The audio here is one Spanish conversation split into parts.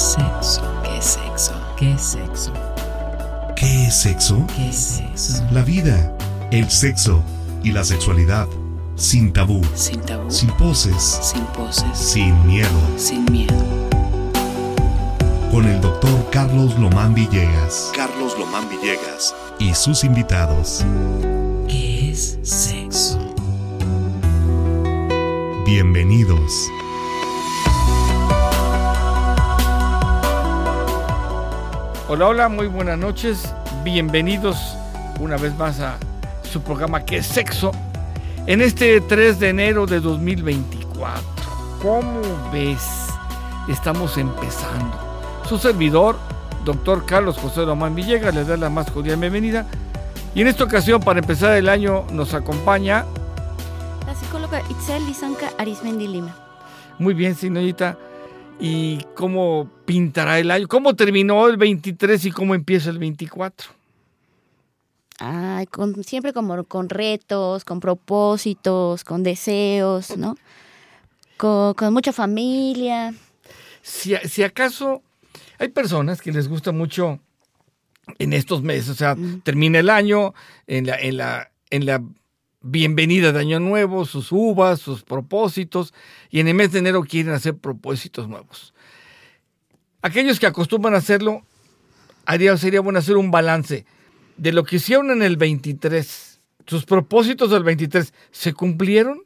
sexo? ¿Qué es sexo? ¿Qué es sexo? ¿Qué es sexo? ¿Qué es sexo? La vida, el sexo y la sexualidad. Sin tabú, Sin tabú, sin poses, sin poses, sin miedo. sin miedo. Con el doctor Carlos Lomán Villegas. Carlos Lomán Villegas. Y sus invitados. ¿Qué es sexo? Bienvenidos. Hola, hola, muy buenas noches. Bienvenidos una vez más a su programa que es sexo en este 3 de enero de 2024. ¿Cómo ves? Estamos empezando. Su servidor, doctor Carlos José Román Villegas, le da la más cordial bienvenida. Y en esta ocasión, para empezar el año, nos acompaña La psicóloga Itzel Lizanca Arismendi Lima. muy bien, señorita. ¿Y cómo pintará el año? ¿Cómo terminó el 23 y cómo empieza el 24? Ay, con, siempre como con retos, con propósitos, con deseos, ¿no? Con, con mucha familia. si, si acaso hay personas que les gusta mucho en estos meses, o sea, termina el año, en la, en la, en la bienvenida de Año Nuevo, sus uvas, sus propósitos, y en el mes de enero quieren hacer propósitos nuevos. Aquellos que acostumbran a hacerlo, haría, sería bueno hacer un balance de lo que hicieron en el 23. ¿Sus propósitos del 23 se cumplieron?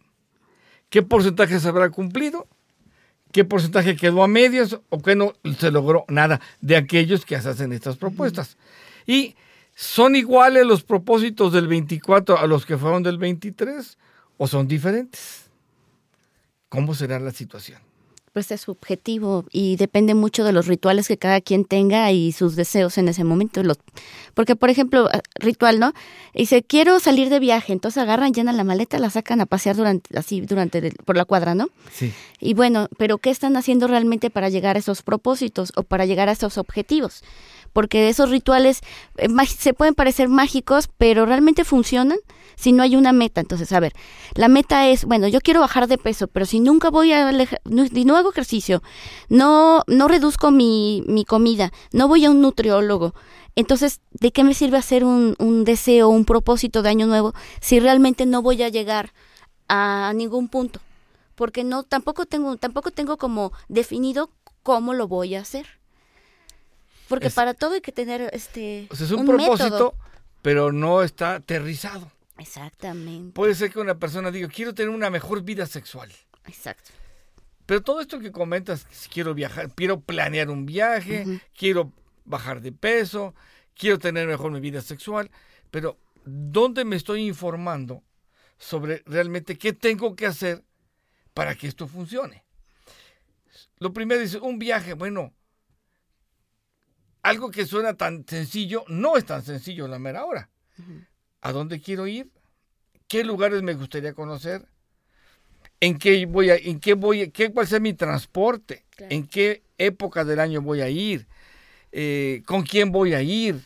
¿Qué porcentaje se habrá cumplido? qué porcentaje quedó a medias o qué no se logró nada de aquellos que hacen estas propuestas. Y son iguales los propósitos del 24 a los que fueron del 23 o son diferentes. ¿Cómo será la situación? Pues es subjetivo y depende mucho de los rituales que cada quien tenga y sus deseos en ese momento. Porque, por ejemplo, eh, ritual, ¿no? Dice, quiero salir de viaje. Entonces agarran, llenan la maleta, la sacan a pasear durante, así, durante, por la cuadra, ¿no? Sí. Y bueno, pero ¿qué están haciendo realmente para llegar a esos propósitos o para llegar a esos objetivos? Porque esos rituales eh, se pueden parecer mágicos, pero realmente funcionan si no hay una meta. Entonces, a ver, la meta es, bueno, yo quiero bajar de peso, pero si nunca voy a, no, no hago ejercicio, no, no reduzco mi, mi comida, no voy a un nutriólogo, entonces, ¿de qué me sirve hacer un, un deseo, un propósito de año nuevo si realmente no voy a llegar a ningún punto? porque no tampoco tengo tampoco tengo como definido cómo lo voy a hacer porque Es- para todo hay que tener este O sea, es un, propósito, pero no está aterrizado. exactamente Puede ser que una persona diga, quiero tener una mejor vida sexual. exacto Pero todo esto que comentas, si quiero viajar, quiero planear un viaje, quiero bajar de peso, quiero tener mejor mi vida sexual, pero ¿dónde me estoy informando sobre realmente qué tengo que hacer para que esto funcione? Lo primero dice, un viaje, bueno, algo que suena tan sencillo, no es tan sencillo la mera hora. ¿A dónde quiero ir? ¿Qué lugares me gustaría conocer? ¿En qué voy a, en qué voy, qué va a ser mi transporte? Claro. ¿En qué época del año voy a ir? Eh, ¿Con quién voy a ir?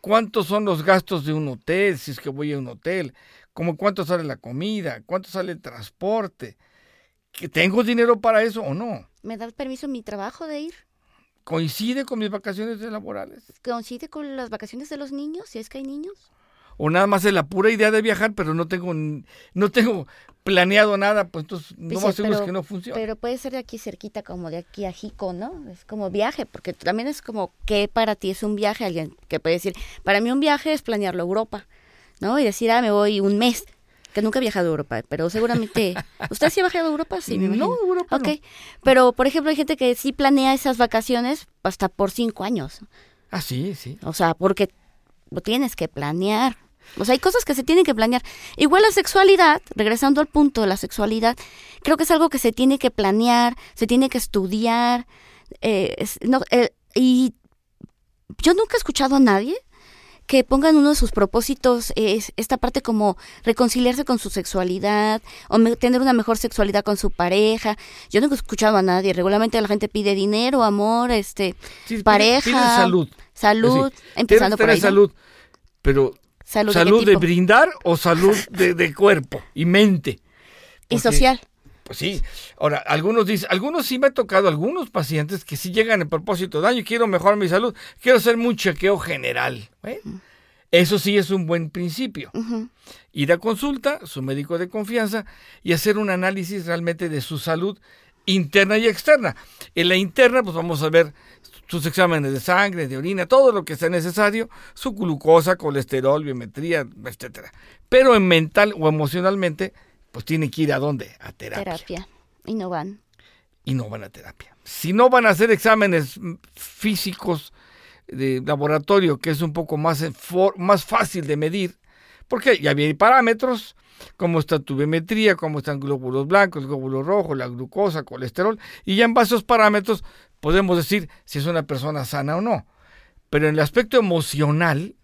¿Cuántos son los gastos de un hotel si es que voy a un hotel? ¿Cómo cuánto sale la comida? ¿Cuánto sale el transporte? ¿Que ¿Tengo dinero para eso o no? me da permiso mi trabajo de ir ¿Coincide con mis vacaciones laborales? coincide con las vacaciones de los niños si es que hay niños. O nada más es la pura idea de viajar, pero no tengo no tengo planeado nada, pues entonces no más seguro es que no funciona. pero puede ser de aquí cerquita como de aquí a Jico no es como viaje porque también es como qué para ti es un viaje alguien que puede decir para mí un viaje es planearlo a Europa no y decir ah me voy un mes que nunca he viajado a Europa, pero seguramente... ¿Usted sí ha viajado a Europa? Sí, me No. Europa Ok, no. pero por ejemplo hay gente que sí planea esas vacaciones hasta por cinco años. Ah, sí, sí. O sea, porque lo tienes que planear. O sea, hay cosas que se tienen que planear. Igual la sexualidad, regresando al punto de la sexualidad, creo que es algo que se tiene que planear, se tiene que estudiar. eh, es- no, eh, y yo nunca he escuchado a nadie que pongan uno de sus propósitos es esta parte como reconciliarse con su sexualidad o me- tener una mejor sexualidad con su pareja. Yo nunca he escuchado a nadie. Regularmente la gente pide dinero, amor, este, Sí, pareja, pide salud. salud, decir, empezando por ahí. ¿no? salud, pero Salud, salud, ¿de, brindar o salud de, de cuerpo y mente. y social. Pues sí. Ahora, algunos dicen, algunos sí me ha tocado, algunos pacientes que sí llegan en propósito de daño, quiero mejorar mi salud, quiero hacer un chequeo general. ¿eh? Eso sí es un buen principio. Ir a consulta, su médico de confianza, y hacer un análisis realmente de su salud interna y externa. En la interna, pues vamos a ver sus exámenes de sangre, de orina, todo lo que sea necesario, su glucosa, colesterol, biometría, etcétera. Pero en mental o emocionalmente, pues tiene que ir a dónde? A terapia. Terapia. Y no van. Y no van a terapia. Si no van a hacer exámenes físicos de laboratorio, que es un poco más, más fácil de medir, porque ya hay parámetros, cómo está tu biometría, cómo están glóbulos blancos, glóbulos rojos, la glucosa, colesterol, y ya en base a esos parámetros podemos decir si es una persona sana o no. Pero en el aspecto emocional,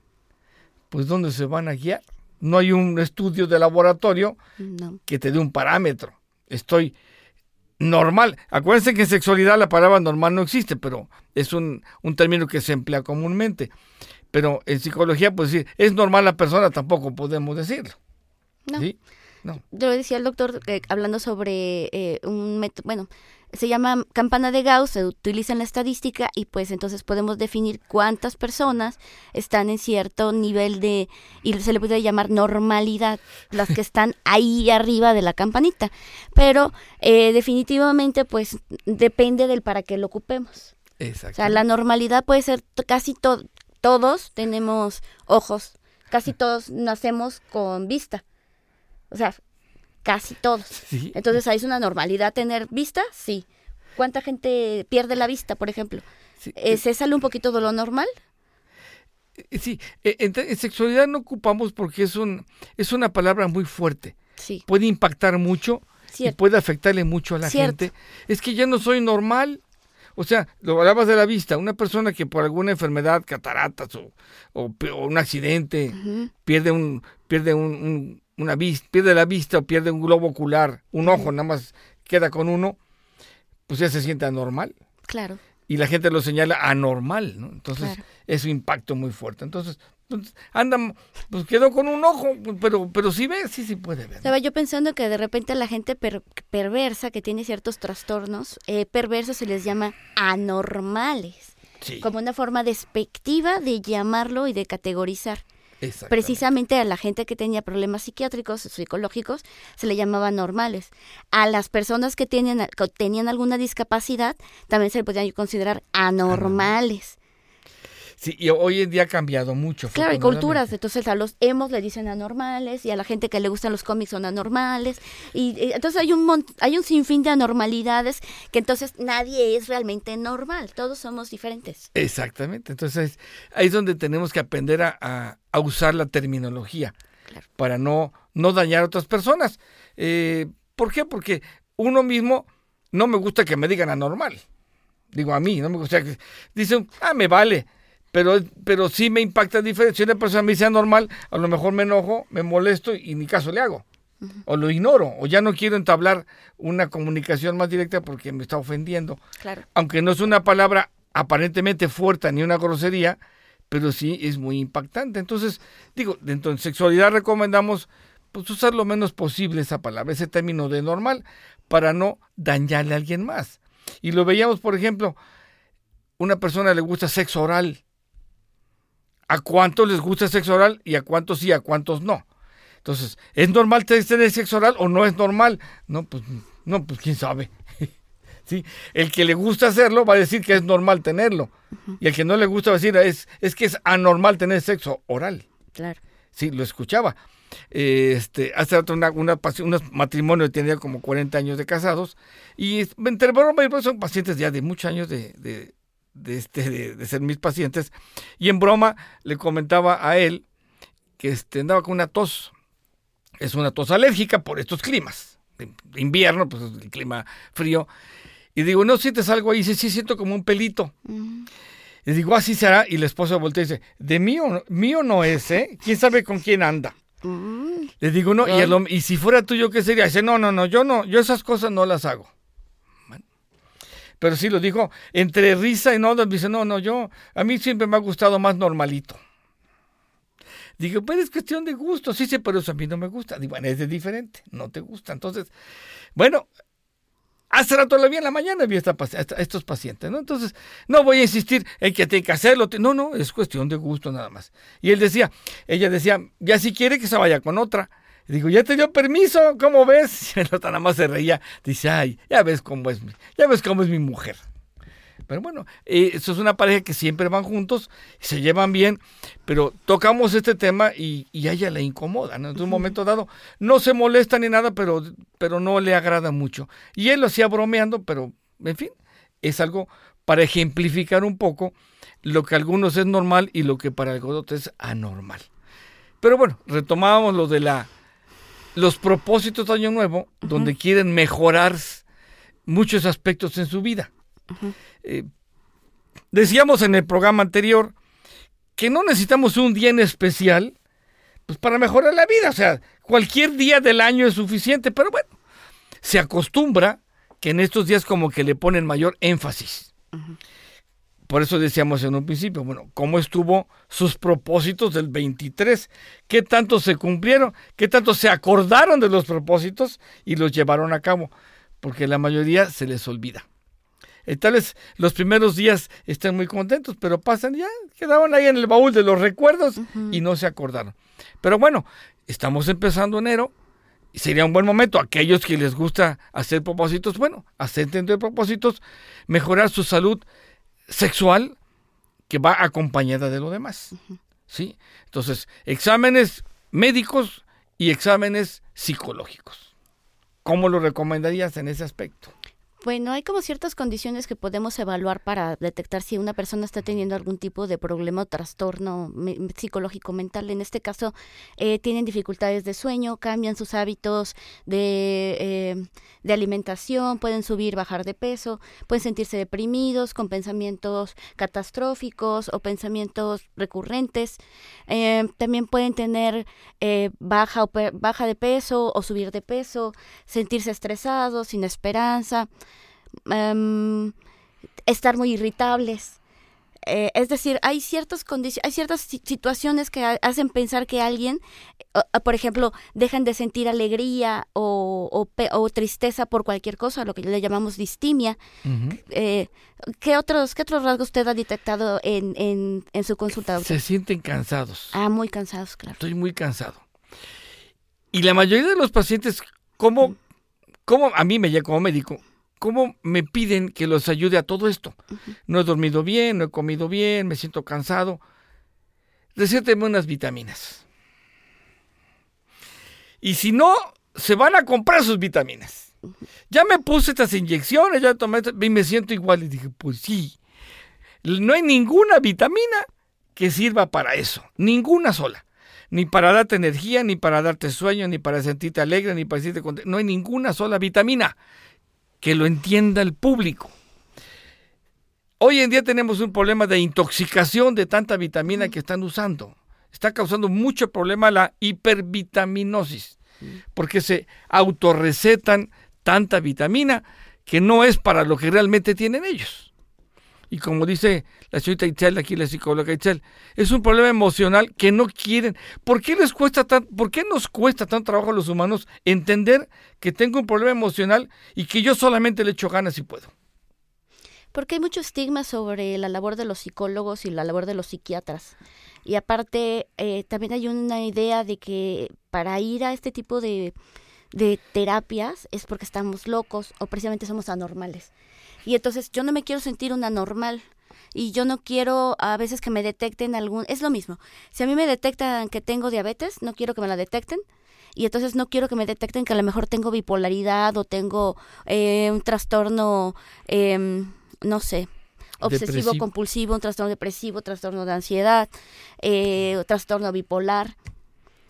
pues ¿dónde se van a guiar? No hay un estudio de laboratorio No. que te dé un parámetro. Estoy normal. Acuérdense que en sexualidad la palabra normal no existe, pero es un, un término que se emplea comúnmente. Pero en psicología, pues decir, es normal la persona, tampoco podemos decirlo. No. ¿sí? No. Yo decía el doctor, que, hablando sobre eh, un método, bueno, se llama campana de Gauss, se utiliza en la estadística y pues entonces podemos definir cuántas personas están en cierto nivel de, y se le puede llamar normalidad, las que están ahí arriba de la campanita. Pero eh, definitivamente pues depende del para qué lo ocupemos. Exacto. O sea, la normalidad puede ser casi to- todos tenemos ojos, casi todos nacemos con vista. O sea, casi todos. Sí. Entonces, ¿ahí es una normalidad tener vista? Sí. ¿Cuánta gente pierde la vista, por ejemplo? Sí, Eh, ¿Se sale un poquito de lo normal? eh, sí, eh, en, en sexualidad no ocupamos porque es, un, es una palabra muy fuerte. Sí, Puede impactar mucho y puede afectarle mucho a la Cierto. gente. Es que ya no soy normal. O sea, lo hablabas de la vista, una persona que por alguna enfermedad, cataratas o, o un accidente, pierde un pierde un, un- una vista, pierde la vista o pierde un globo ocular, un ojo nada más queda con uno, pues ya se siente anormal Claro. y la gente lo señala anormal, ¿no? Entonces Claro. es un impacto muy fuerte. Entonces, pues, anda, pues quedó con un ojo, pero pero sí ve, sí sí puede ver. ¿no? Estaba yo pensando que de repente la gente per- perversa, que tiene ciertos trastornos, eh, perversos se les llama anormales, Sí, como una forma despectiva de llamarlo y de categorizar. Precisamente a la gente que tenía problemas psiquiátricos o psicológicos se le llamaba normales. A las personas que tenían, que tenían alguna discapacidad también se le podían considerar anormales. Sí, y hoy en día ha cambiado mucho. Claro, y afortunadamente. culturas. Entonces a los emos le dicen anormales y a la gente que le gustan los cómics son anormales. Y, y entonces hay un, mon- hay un sinfín de anormalidades que entonces nadie es realmente normal. Todos somos diferentes. Exactamente. Entonces ahí es donde tenemos que aprender a, a- a usar la terminología Claro. para no, no dañar a otras personas. Eh, ¿Por qué? Porque uno mismo no me gusta que me digan anormal. Digo, a mí, no me gusta que... Dicen, ah, me vale. Pero, pero sí me impacta diferente. Si una persona me dice anormal, a lo mejor me enojo, me molesto y ni caso le hago. O lo ignoro, o ya no quiero entablar una comunicación más directa porque me está ofendiendo Claro. aunque no es una palabra aparentemente fuerte ni una grosería, pero sí es muy impactante. Entonces, digo, dentro de sexualidad recomendamos pues, usar lo menos posible esa palabra, ese término de normal, para no dañarle a alguien más. Y lo veíamos, por ejemplo, una persona le gusta sexo oral. ¿A cuántos les gusta sexo oral y a cuántos sí, a cuántos no? Entonces, ¿es normal tener sexo oral o no es normal? No, pues, no, pues quién sabe. ¿Sí? El que le gusta hacerlo va a decir que es normal tenerlo. Y el que no le gusta va a decir es, es que es anormal tener sexo oral. Claro. Sí, lo escuchaba. Eh, Este, hace rato una, una, pasi- unos matrimonios tenía como 40 años de casados y entre broma y broma son pacientes ya de muchos años de, de, de este, de, de ser mis pacientes y en broma le comentaba a él que este, andaba con una tos. Es una tos alérgica por estos climas. De invierno, pues el clima frío. Y digo, ¿no sientes algo ahí? Dice, sí, siento como un pelito. Mm, Y digo, así será. Y la esposa voltea y dice, de mío, no- mío no es, ¿eh? ¿Quién sabe con quién anda? mm, Le digo, no, y, Ah. y si fuera tuyo, ¿qué sería? Dice, no, no, no, yo no, yo esas cosas no las hago. Bueno. Pero sí lo dijo, entre risa y no, dice, no, no, yo, a mí siempre me ha gustado más normalito. Digo, pero es cuestión de gusto, sí, sí, pero eso a mí no me gusta. Digo, bueno, es de diferente, no te gusta. Entonces, bueno, hace rato la vi en la mañana, vi esta- estos pacientes, ¿no? Entonces, no voy a insistir en que tiene que hacerlo. No, no, es cuestión de gusto nada más. Y él decía, ella decía, ya si quiere que se vaya con otra. Digo, ya te dio permiso, ¿cómo ves? Y el otro nada más se reía. Dice, ay, ya ves cómo es ya ves cómo es mi mujer. Pero bueno, eh, eso es una pareja que siempre van juntos, se llevan bien, pero tocamos este tema y, y a ella le incomoda, ¿no? En un momento dado no se molesta ni nada, pero, pero no le agrada mucho. Y él lo hacía bromeando, pero en fin, es algo para ejemplificar un poco lo que a algunos es normal y lo que para algunos es anormal. Pero bueno, retomábamos lo de la los propósitos de Año Nuevo, donde quieren mejorar muchos aspectos en su vida. Eh, decíamos en el programa anterior que no necesitamos un día en especial pues, para mejorar la vida. O sea, cualquier día del año es suficiente, pero bueno, se acostumbra que en estos días como que le ponen mayor énfasis. Por eso decíamos en un principio, bueno, ¿cómo estuvo sus propósitos del 23? ¿Qué tanto se cumplieron? ¿Qué tanto se acordaron de los propósitos y los llevaron a cabo? Porque la mayoría se les olvida. Eh, tal vez los primeros días estén muy contentos, pero pasan ya, quedaron ahí en el baúl de los recuerdos y no se acordaron. Pero bueno, estamos empezando enero y sería un buen momento. Aquellos que les gusta hacer propósitos, bueno, acepten de propósitos, mejorar su salud sexual que va acompañada de lo demás. ¿Sí? Entonces, exámenes médicos y exámenes psicológicos. ¿Cómo lo recomendarías en ese aspecto? Bueno, hay como ciertas condiciones que podemos evaluar para detectar si una persona está teniendo algún tipo de problema o trastorno psicológico mental. En este caso, eh, tienen dificultades de sueño, cambian sus hábitos de, eh, de alimentación, pueden subir, bajar de peso, pueden sentirse deprimidos con pensamientos catastróficos o pensamientos recurrentes. Eh, también pueden tener eh, baja, o baja de peso o subir de peso, sentirse estresados, sin esperanza em, estar muy irritables. Eh, es decir, hay ciertas condiciones, hay ciertas si- situaciones que ha- hacen pensar que alguien, o- por ejemplo, dejan de sentir alegría o, o pe- o tristeza por cualquier cosa, lo que le llamamos distimia. Eh, ¿qué, otros, ¿Qué otros rasgos usted ha detectado en, en, en su consulta? doctor? Se sienten cansados. Ah, muy cansados, claro. Estoy muy cansado. Y la mayoría de los pacientes, ¿cómo, cómo a mí me llega como médico? ¿Cómo me piden que los ayude a todo esto? No he dormido bien, no he comido bien, me siento cansado. Recéteme unas vitaminas. Y si no, se van a comprar sus vitaminas. Ya me puse estas inyecciones, ya tomé estas- y me siento igual. Y dije, pues sí, no hay ninguna vitamina que sirva para eso, ninguna sola. Ni para darte energía, ni para darte sueño, ni para sentirte alegre, ni para sentirte contento. No hay ninguna sola vitamina que lo entienda el público. Hoy en día tenemos un problema de intoxicación de tanta vitamina que están usando. Está causando mucho problema la hipervitaminosis, porque se autorrecetan tanta vitamina que no es para lo que realmente tienen ellos. Y como dice la señorita Itzel, aquí la psicóloga Itzel, es un problema emocional que no quieren. ¿Por qué les cuesta tan, por qué nos cuesta tanto trabajo a los humanos entender que tengo un problema emocional y que yo solamente le echo ganas si puedo? Porque hay mucho estigma sobre la labor de los psicólogos y la labor de los psiquiatras. Y aparte, eh, también hay una idea de que para ir a este tipo de, de terapias es porque estamos locos o precisamente somos anormales. Y entonces yo no me quiero sentir una normal. Y yo no quiero a veces que me detecten algún... Es lo mismo. Si a mí me detectan que tengo diabetes, no quiero que me la detecten. Y entonces no quiero que me detecten que a lo mejor tengo bipolaridad o tengo eh, un trastorno, em, no sé, obsesivo Depresivo. compulsivo, un trastorno depresivo, trastorno de ansiedad, eh, trastorno bipolar.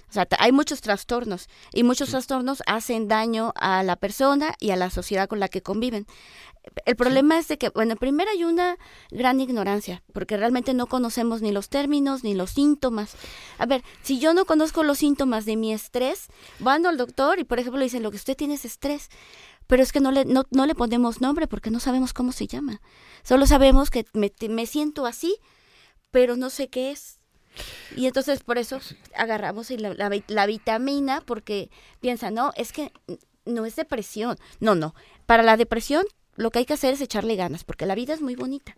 O sea, hay muchos trastornos y muchos trastornos hacen daño a la persona y a la sociedad con la que conviven. El problema es de que, bueno, primero hay una gran ignorancia, porque realmente no conocemos ni los términos ni los síntomas. A ver, si yo no conozco los síntomas de mi estrés, van al doctor y, por ejemplo, le dicen, lo que usted tiene es estrés, pero es que no le, no, no le ponemos nombre porque no sabemos cómo se llama. Solo sabemos que me, me siento así, pero no sé qué es. Y entonces por eso agarramos la, la vi- la vitamina porque piensan, no, es que no es depresión. No, no. Para la depresión lo que hay que hacer es echarle ganas, porque la vida es muy bonita.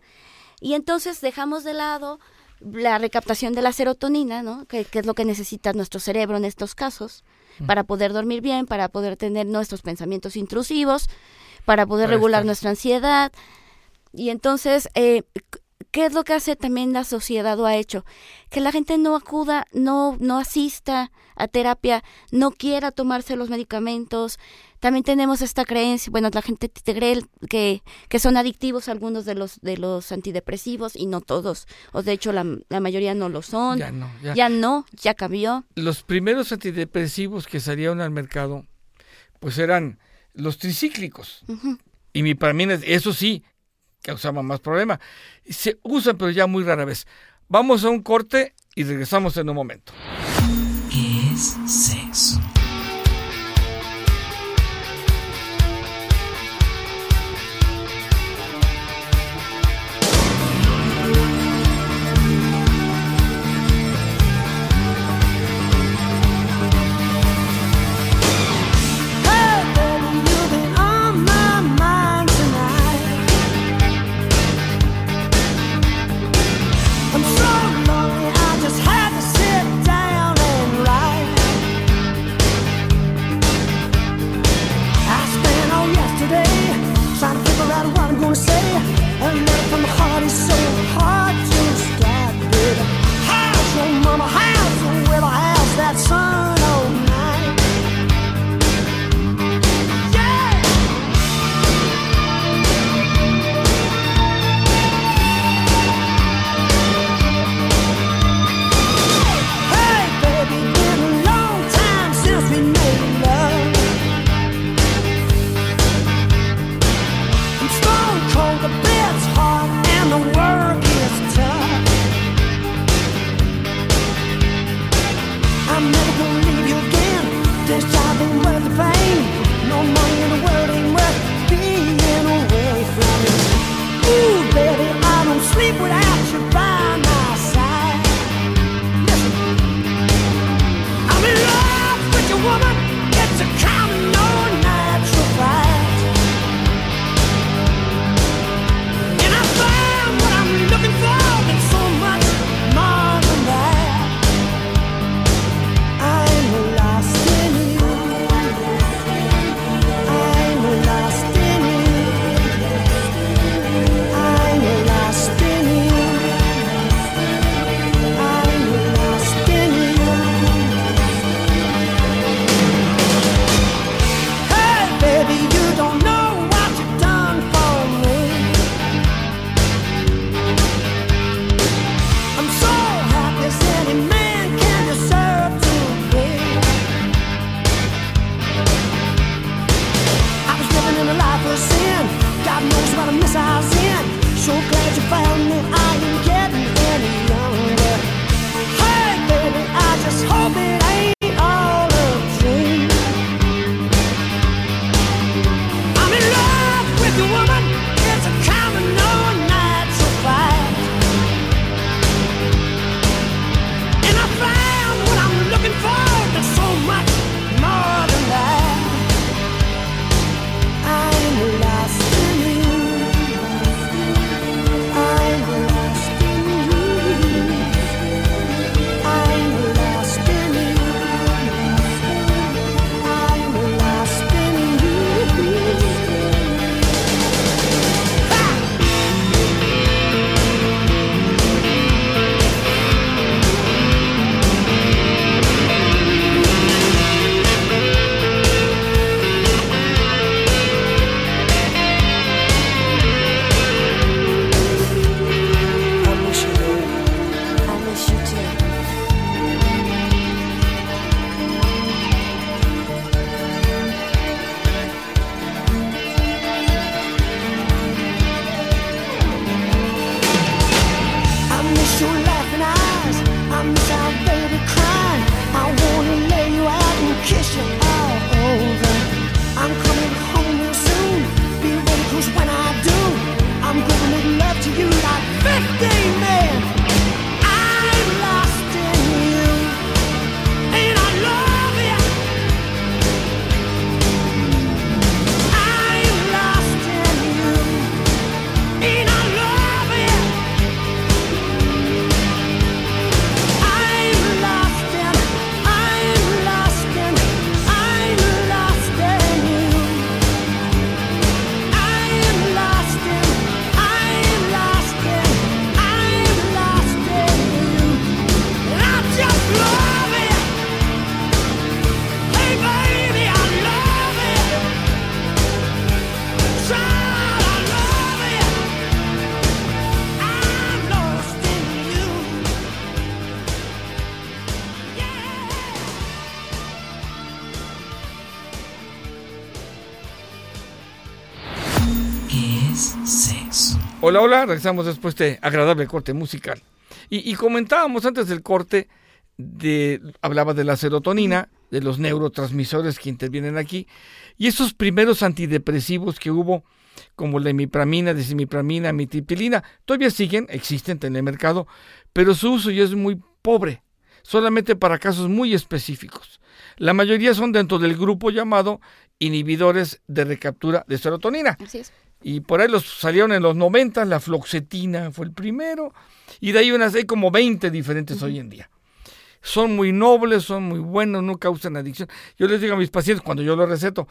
Y entonces dejamos de lado la recaptación de la serotonina, ¿no? Que, que es lo que necesita nuestro cerebro en estos casos, para poder dormir bien, para poder tener nuestros pensamientos intrusivos, para poder Para regular estar- nuestra ansiedad. Y entonces, eh, ¿qué es lo que hace también la sociedad o ha hecho? Que la gente no acuda, no, no asista a terapia, no quiera tomarse los medicamentos. También tenemos esta creencia, bueno, la gente te cree que, que son adictivos algunos de los, de los antidepresivos y no todos. O de hecho, la, la mayoría no lo son. Ya no, ya. ya no, ya cambió. Los primeros antidepresivos que salieron al mercado, pues eran los tricíclicos. Y mi para mí, eso sí, causaba más problema. Se usan, pero ya muy rara vez. Vamos a un corte y regresamos en un momento. ¿Qué es sexo? Hola, hola, regresamos después de agradable corte musical. Y, y comentábamos antes del corte, de, hablaba de la serotonina, de los neurotransmisores que intervienen aquí, y esos primeros antidepresivos que hubo, como la imipramina, desimipramina, mitriptilina, todavía siguen, existen en el mercado, pero su uso ya es muy pobre, solamente para casos muy específicos. La mayoría son dentro del grupo llamado inhibidores de recaptura de serotonina. Así es. Y por ahí los salieron en los 90, la floxetina fue el primero, y de ahí unas, hay como 20 diferentes hoy en día. Son muy nobles, son muy buenos, no causan adicción. Yo les digo a mis pacientes cuando yo los receto,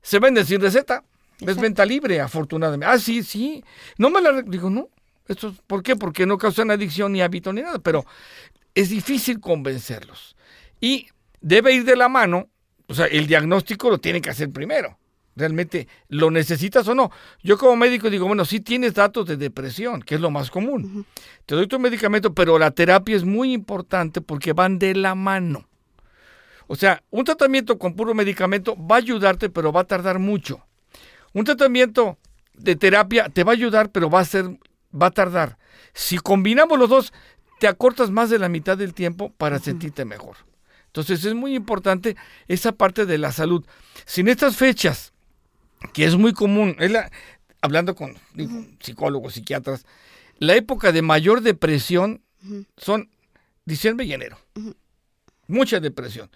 se venden sin receta, es venta libre, afortunadamente. Ah, sí, sí. No me la digo, no. Esto, es- ¿Por qué? Porque no causan adicción ni hábito ni nada, pero es difícil convencerlos. Y debe ir de la mano, o sea, el diagnóstico lo tienen que hacer primero. ¿Realmente lo necesitas o no? Yo como médico digo, bueno, sí tienes datos de depresión, que es lo más común. Te doy tu medicamento, pero la terapia es muy importante porque van de la mano. O sea, un tratamiento con puro medicamento va a ayudarte, pero va a tardar mucho. Un tratamiento de terapia te va a ayudar, pero va a ser, va a tardar. Si combinamos los dos, te acortas más de la mitad del tiempo para sentirte mejor. Entonces es muy importante esa parte de la salud. Sin estas fechas, que es muy común, es la- hablando con digo, psicólogos, psiquiatras, la época de mayor depresión son diciembre y enero. Mucha depresión.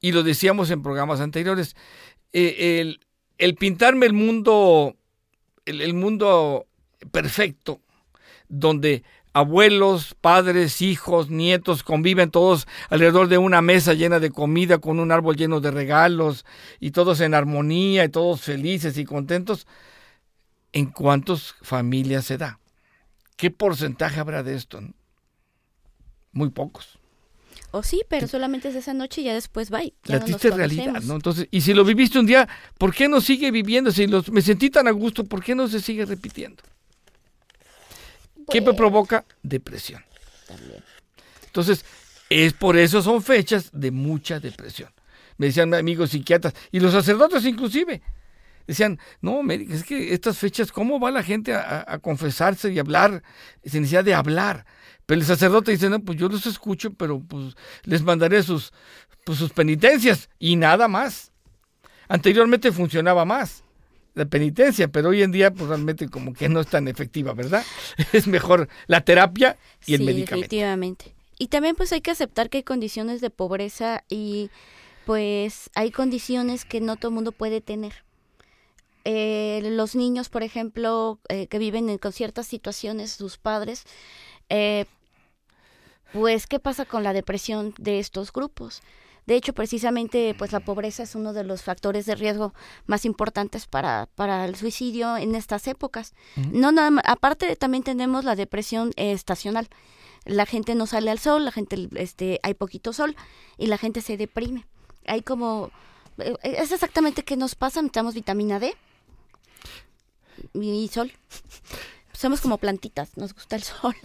Y lo decíamos en programas anteriores. eh, el, el pintarme el mundo, el, el mundo perfecto, donde abuelos, padres, hijos, nietos conviven todos alrededor de una mesa llena de comida, con un árbol lleno de regalos, y todos en armonía, y todos felices y contentos. ¿En cuántas familias se da? ¿Qué porcentaje habrá de esto? Muy pocos. O sí, pero solamente es esa noche y ya después. Ya la no triste realidad. ¿no? Entonces, y si lo viviste un día, ¿por qué no sigue viviendo? Si los, me sentí tan a gusto, ¿por qué no se sigue repitiendo? ¿Qué me provoca? Depresión. también. Entonces, es por eso son fechas de mucha depresión. Me decían amigos psiquiatras, y los sacerdotes inclusive. Decían, no, es que estas fechas, ¿cómo va la gente a, confesarse y hablar sin necesidad de hablar? Pero el sacerdote dice, no, pues yo los escucho, pero pues les mandaré sus, pues, sus penitencias y nada más. Anteriormente funcionaba más la penitencia, pero hoy en día pues realmente como que no es tan efectiva, ¿verdad? Es mejor la terapia y el sí, medicamento. definitivamente. Y también pues hay que aceptar que hay condiciones de pobreza y pues hay condiciones que no todo el mundo puede tener. Eh, los niños, por ejemplo, eh, que viven en, con ciertas situaciones, sus padres, eh, pues ¿qué pasa con la depresión de estos grupos? De hecho, precisamente, pues la pobreza es uno de los factores de riesgo más importantes para, para el suicidio en estas épocas. No nada más, aparte también tenemos la depresión eh, estacional. La gente no sale al sol, la gente, este, hay poquito sol y la gente se deprime. Hay como, eh, es exactamente qué nos pasa, necesitamos vitamina D y sol. Somos como plantitas, nos gusta el sol.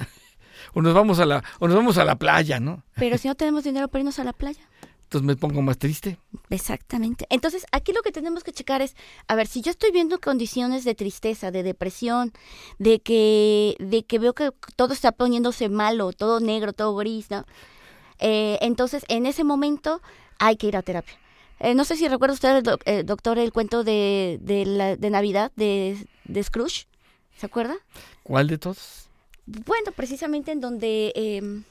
O nos vamos a la, o nos vamos a la playa, ¿no? Pero si no tenemos dinero para irnos a la playa. Entonces me pongo más triste. Exactamente. Entonces, aquí lo que tenemos que checar es, a ver, si yo estoy viendo condiciones de tristeza, de depresión, de que, de que veo que todo está poniéndose malo, todo negro, todo gris, ¿no? Eh, entonces, en ese momento hay que ir a terapia. Eh, no sé si recuerda usted, el doc- eh, doctor, el cuento de, de, la, de Navidad de, de Scrooge. ¿Se acuerda? ¿Cuál de todos? Bueno, precisamente en donde... em,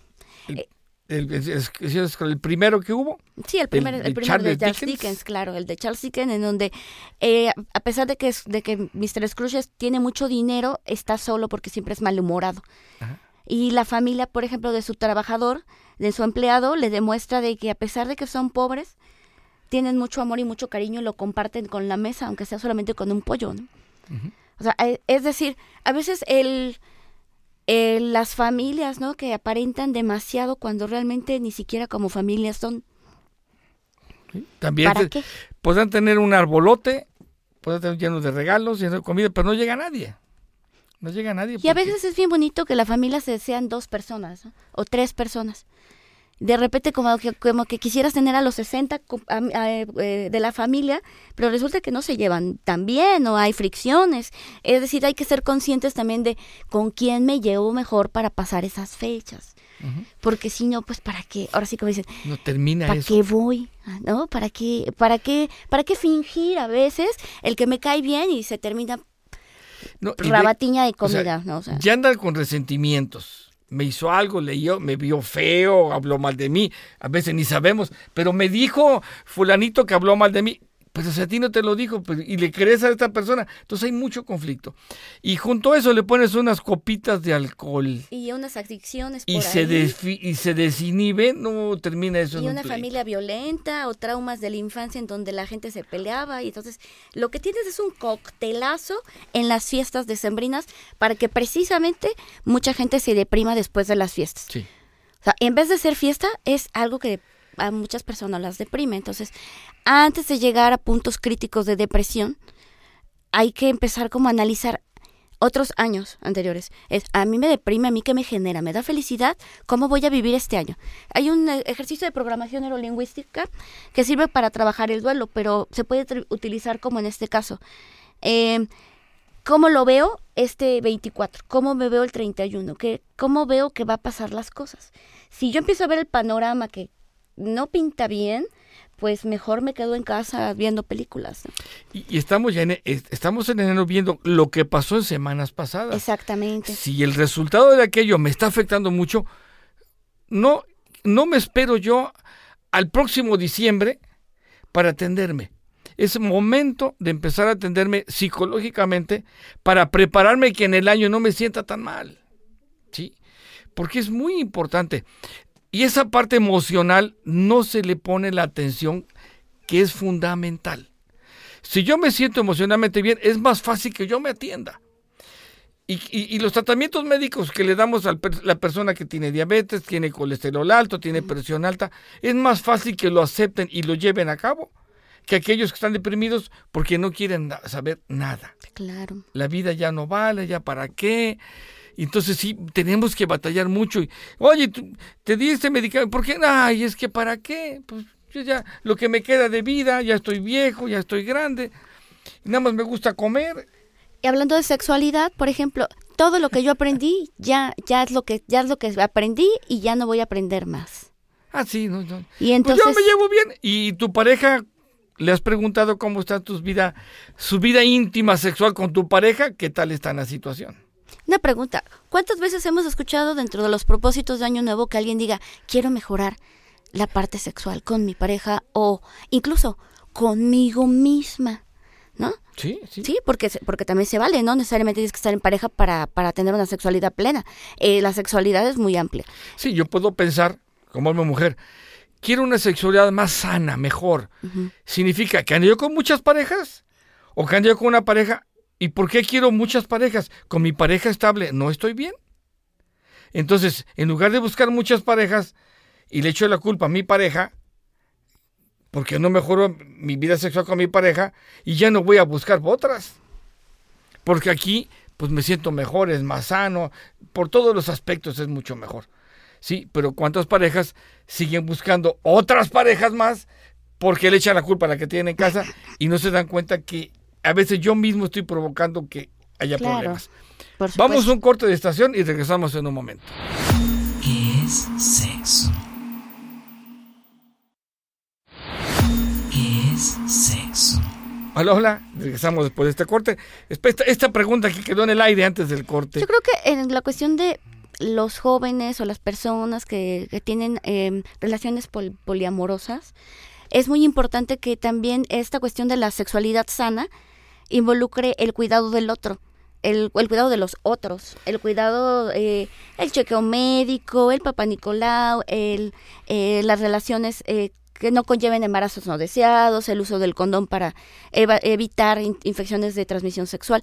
El, el- primero que hubo. Sí, el primer, el primero de Charles Dickens. Dickens. claro, el de Charles Dickens, en donde eh, a pesar de que es, de que Mr. Scrooge tiene mucho dinero, está solo porque siempre es malhumorado. Ajá. Y la familia, por ejemplo, de su trabajador, de su empleado, le demuestra de que a pesar de que son pobres, tienen mucho amor y mucho cariño y lo comparten con la mesa, aunque sea solamente con un pollo, ¿no? O sea, eh, es decir, a veces el, el- las familias, ¿no? Que aparentan demasiado cuando realmente ni siquiera como familias son. También ¿Para qué? podrán tener un arbolote, podrán tener lleno de regalos, lleno de comida, pero no llega nadie. No llega nadie. Y a veces es bien bonito que la familia se sean dos personas ¿no? o tres personas. De repente como que, como que quisieras tener a los 60 co- a- a- eh, de la familia, pero resulta que no se llevan tan bien o hay fricciones. Es decir, hay que ser conscientes también de con quién me llevo mejor para pasar esas fechas. Porque si no, pues para qué, ahora sí como dicen, No termina ¿para eso. qué voy? Ah, ¿No? ¿Para qué, para qué, para qué fingir a veces el que me cae bien y se termina No, de- o sea, comida, ¿no? O sea, ya andan con resentimientos. Me hizo algo, leyó, me vio feo, habló mal de mí. A veces ni sabemos, pero me dijo fulanito que habló mal de mí. Pues o sea, a ti no te lo dijo pues, y le crees a esta persona. Entonces hay mucho conflicto. Y junto a eso le pones unas copitas de alcohol y unas adicciones y por se, ahí. y se desinhibe, no termina eso en y un una familia violenta o traumas de la infancia en donde la gente se peleaba y entonces lo que tienes es un coctelazo en las fiestas decembrinas para que precisamente mucha gente se deprima después de las fiestas. Sí. O sea, en vez de ser fiesta, es algo que a muchas personas las deprime. Entonces, antes de llegar a puntos críticos de depresión, hay que empezar como a analizar otros años anteriores. Es, a mí me deprime, a mí qué me genera, me da felicidad, ¿cómo voy a vivir este año? Hay un eh, ejercicio de programación neurolingüística que sirve para trabajar el duelo, pero se puede utilizar como en este caso. Eh, ¿Cómo lo veo este 24? ¿Cómo me veo el 31? ¿Qué, ¿Cómo veo que va a pasar las cosas? Si yo empiezo a ver el panorama que no pinta bien, pues mejor me quedo en casa viendo películas. ¿no? Y, y estamos ya en, es- estamos en enero viendo lo que pasó en semanas pasadas. Exactamente. Si el resultado de aquello me está afectando mucho, no, no me espero yo al próximo diciembre para atenderme. Es momento de empezar a atenderme psicológicamente para prepararme que en el año no me sienta tan mal. ¿Sí? Porque es muy importante. Y esa parte emocional no se le pone la atención que es fundamental. Si yo me siento emocionalmente bien, es más fácil que yo me atienda. Y, y- y los tratamientos médicos que le damos a la persona que tiene diabetes, tiene colesterol alto, tiene presión alta, es más fácil que lo acepten y lo lleven a cabo que aquellos que están deprimidos porque no quieren saber nada. Claro. La vida ya no vale, ya para qué. Entonces sí, tenemos que batallar mucho. Y, Oye, tú- te di este medicamento, ¿por qué? Ay, es que para qué. Pues yo ya, lo que me queda de vida, ya estoy viejo, ya estoy grande. nada más me gusta comer. Y hablando de sexualidad, por ejemplo, todo lo que yo aprendí ya ya es lo que ya es lo que aprendí y ya no voy a aprender más. Ah, sí, no, no. Y Pues entonces yo me llevo bien. ¿Y tu pareja? ¿Le has preguntado cómo está tu vida, su vida íntima sexual con tu pareja? ¿Qué tal está en la situación? Una pregunta, ¿cuántas veces hemos escuchado dentro de los propósitos de Año Nuevo que alguien diga, quiero mejorar la parte sexual con mi pareja o incluso conmigo misma? ¿No? Sí, sí. Sí, porque, porque también se vale, no necesariamente tienes que estar en pareja para, para tener una sexualidad plena. Eh, la sexualidad es muy amplia. Sí, yo puedo pensar, como hombre o mujer, quiero una sexualidad más sana, mejor. ¿Significa que ando yo con muchas parejas? ¿O que ando yo con una pareja? ¿Y por qué quiero muchas parejas? Con mi pareja estable, ¿no estoy bien? Entonces, en lugar de buscar muchas parejas y le echo la culpa a mi pareja, porque no mejoro mi vida sexual con mi pareja y ya no voy a buscar otras. Porque aquí, pues me siento mejor, es más sano, por todos los aspectos es mucho mejor. Sí, pero ¿cuántas parejas siguen buscando otras parejas más porque le echan la culpa a la que tienen en casa y no se dan cuenta que a veces yo mismo estoy provocando que haya Claro, problemas? Vamos a un corte de estación y regresamos en un momento. ¿Qué es sexo? ¿Qué es sexo? Hola, hola, regresamos después de este corte. Esta, esta pregunta que quedó en el aire antes del corte. Yo creo que en la cuestión de los jóvenes o las personas que, que tienen eh, relaciones pol- poliamorosas, es muy importante que también esta cuestión de la sexualidad sana involucre el cuidado del otro, el, el cuidado de los otros, el cuidado, eh, el chequeo médico, el papá Nicolau, el, eh, las relaciones eh, que no conlleven embarazos no deseados, el uso del condón para eva- evitar in- infecciones de transmisión sexual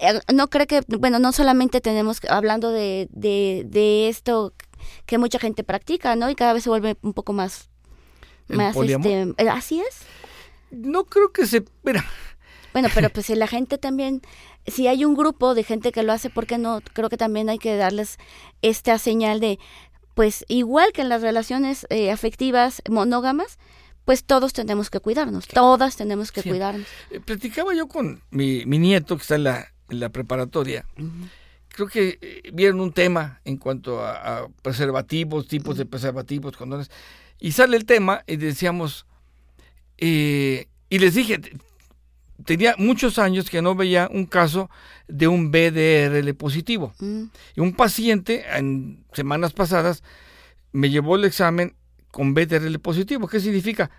eh, no creo que, bueno, no solamente tenemos, hablando de, de, de esto que mucha gente practica, ¿no? Y cada vez se vuelve un poco más, ¿El más, este, así es. No creo que se... Mira, Bueno, pero pues si la gente también, si hay un grupo de gente que lo hace, ¿por qué no? Creo que también hay que darles esta señal de, pues igual que en las relaciones eh, afectivas monógamas, pues todos tenemos que cuidarnos, todas tenemos que Sí. cuidarnos. Eh, platicaba yo con mi, mi nieto que está en la, en la preparatoria. Creo que eh, vieron un tema en cuanto a, a preservativos, tipos de preservativos, condones. Y sale el tema y decíamos, eh, y les dije, tenía muchos años que no veía un caso de un BDRL positivo. Mm, Y un paciente en semanas pasadas me llevó el examen con BDRL positivo. ¿Qué significa?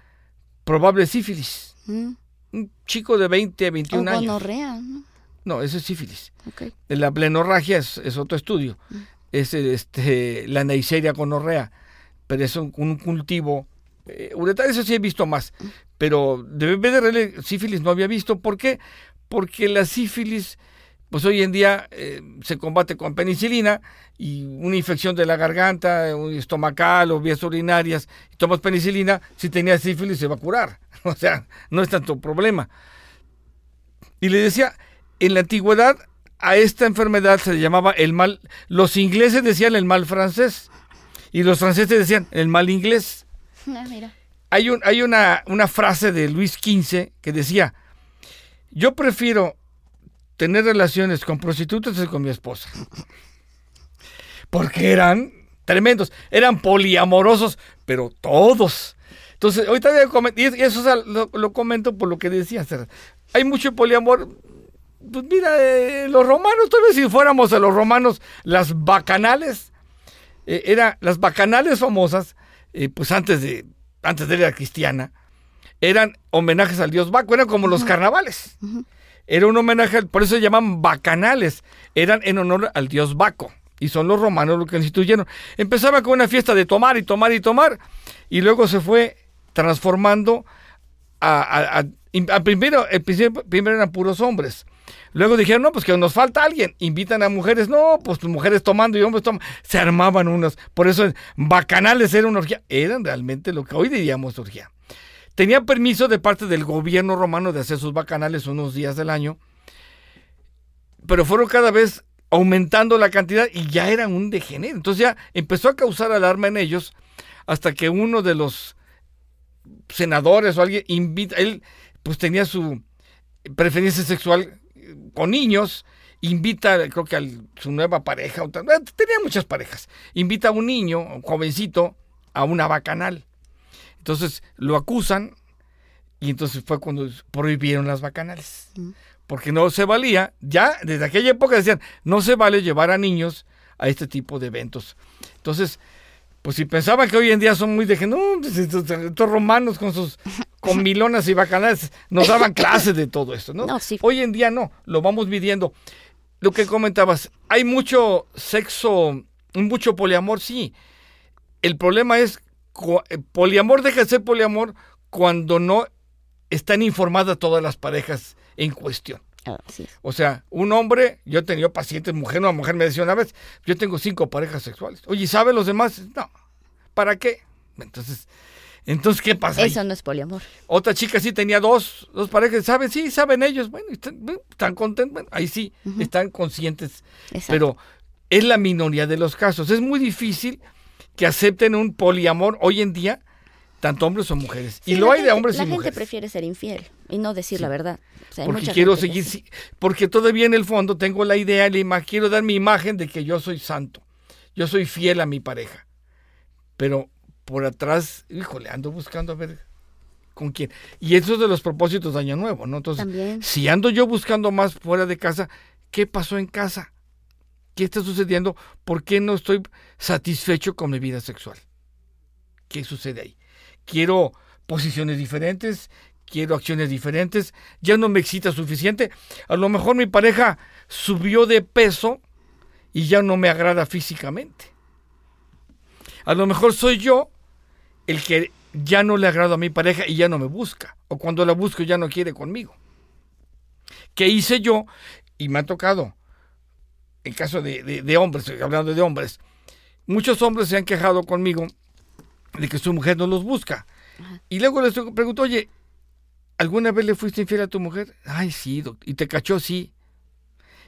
Probable sífilis. mm. Un chico de 20 a O 21 años. gonorrea, ¿no? No, eso es sífilis. Ok. La plenorragia es, es otro estudio. Es el, este, la Neisseria gonorrea. Pero es un, un cultivo eh, uretario. Eso sí he visto más. Pero de BDRL sífilis no había visto. ¿Por qué? Porque la sífilis, pues hoy en día eh, se combate con penicilina y una infección de la garganta, un estomacal o vías urinarias, y tomas penicilina, si tenías sífilis se va a curar. O sea, no es tanto problema. Y le decía, en la antigüedad a esta enfermedad se le llamaba el mal, los ingleses decían el mal francés y los franceses decían el mal inglés. Ah, mira. Hay, un, hay una, una frase de Luis XV que decía, yo prefiero tener relaciones con prostitutas que con mi esposa. Porque eran tremendos, eran poliamorosos, pero todos. Entonces, ahorita y es- y eso lo, comento por lo que decía. Hay mucho poliamor. Pues mira, eh, los romanos, tal vez si fuéramos a los romanos, las bacanales, eh, era, las bacanales famosas, eh, pues antes de, antes de la cristiana, eran homenajes al dios Baco, eran como los carnavales. Era un homenaje, por eso se llaman bacanales, eran en honor al dios Baco. Y son los romanos los que instituyeron. Empezaba con una fiesta de tomar y tomar y tomar, y luego se fue transformando a, a- a- in- a primero, el primero eran puros hombres. Luego dijeron, no, pues que nos falta alguien. Invitan a mujeres, no, pues mujeres tomando y hombres tomando. Se armaban unas. Por eso bacanales era una orgía. Eran realmente lo que hoy diríamos orgía. Tenían permiso de parte del gobierno romano de hacer sus bacanales unos días del año. Pero fueron cada vez aumentando la cantidad y ya eran un degenero. Entonces ya empezó a causar alarma en ellos hasta que uno de los senadores o alguien invita, él pues tenía su preferencia sexual con niños, invita, creo que a su nueva pareja, eh, tenía muchas parejas, invita a un niño, un jovencito, a una bacanal. Entonces lo acusan y entonces fue cuando prohibieron las bacanales. Porque no se valía, ya desde aquella época decían, no se vale llevar a niños a este tipo de eventos. Entonces, pues si pensaban que hoy en día son muy de no, pues estos, estos romanos con sus comilonas y bacanales nos daban clases de todo esto, ¿no? No, sí. Hoy en día no, lo vamos midiendo. Lo que comentabas, hay mucho sexo, mucho poliamor, sí. El problema es, eh, poliamor deja de ser poliamor cuando no están informadas todas las parejas en cuestión. Ah. O sea, un hombre, yo he tenido pacientes, mujer, una mujer me decía una vez, yo tengo cinco parejas sexuales. Oye, ¿saben los demás? No. ¿Para qué? Entonces, entonces ¿qué pasa? ahí? Eso no es poliamor. Otra chica sí tenía dos, dos parejas, ¿saben? Sí, saben ellos. Bueno, están, contentos, bueno, ahí sí, están conscientes. Exacto. Pero es la minoría de los casos. Es muy difícil que acepten un poliamor hoy en día, tanto hombres o mujeres. Sí, y lo la hay de gente- hombres La y gente mujeres. prefiere ser infiel y no decir la verdad. O sea, hay porque quiero gente seguir, sí. porque todavía en el fondo tengo la idea, la quiero dar mi imagen de que yo soy santo, yo soy fiel a mi pareja, pero por atrás, híjole, ando buscando a ver con quién. Y eso es de los propósitos de Año Nuevo, ¿no? Entonces, También. si ando yo buscando más fuera de casa, ¿qué pasó en casa? ¿Qué está sucediendo? ¿Por qué no estoy satisfecho con mi vida sexual? ¿Qué sucede ahí? Quiero posiciones diferentes, quiero acciones diferentes, ya no me excita suficiente. A lo mejor mi pareja subió de peso y ya no me agrada físicamente. A lo mejor soy yo el que ya no le agrado a mi pareja y ya no me busca. O cuando la busco ya no quiere conmigo. ¿Qué hice yo? Y me ha tocado, en caso de, de- de hombres, hablando de hombres, muchos hombres se han quejado conmigo de que su mujer no los busca. Y luego les pregunto, oye, ¿alguna vez le fuiste infiel a tu mujer? Ay, sí, doc- y te cachó, sí.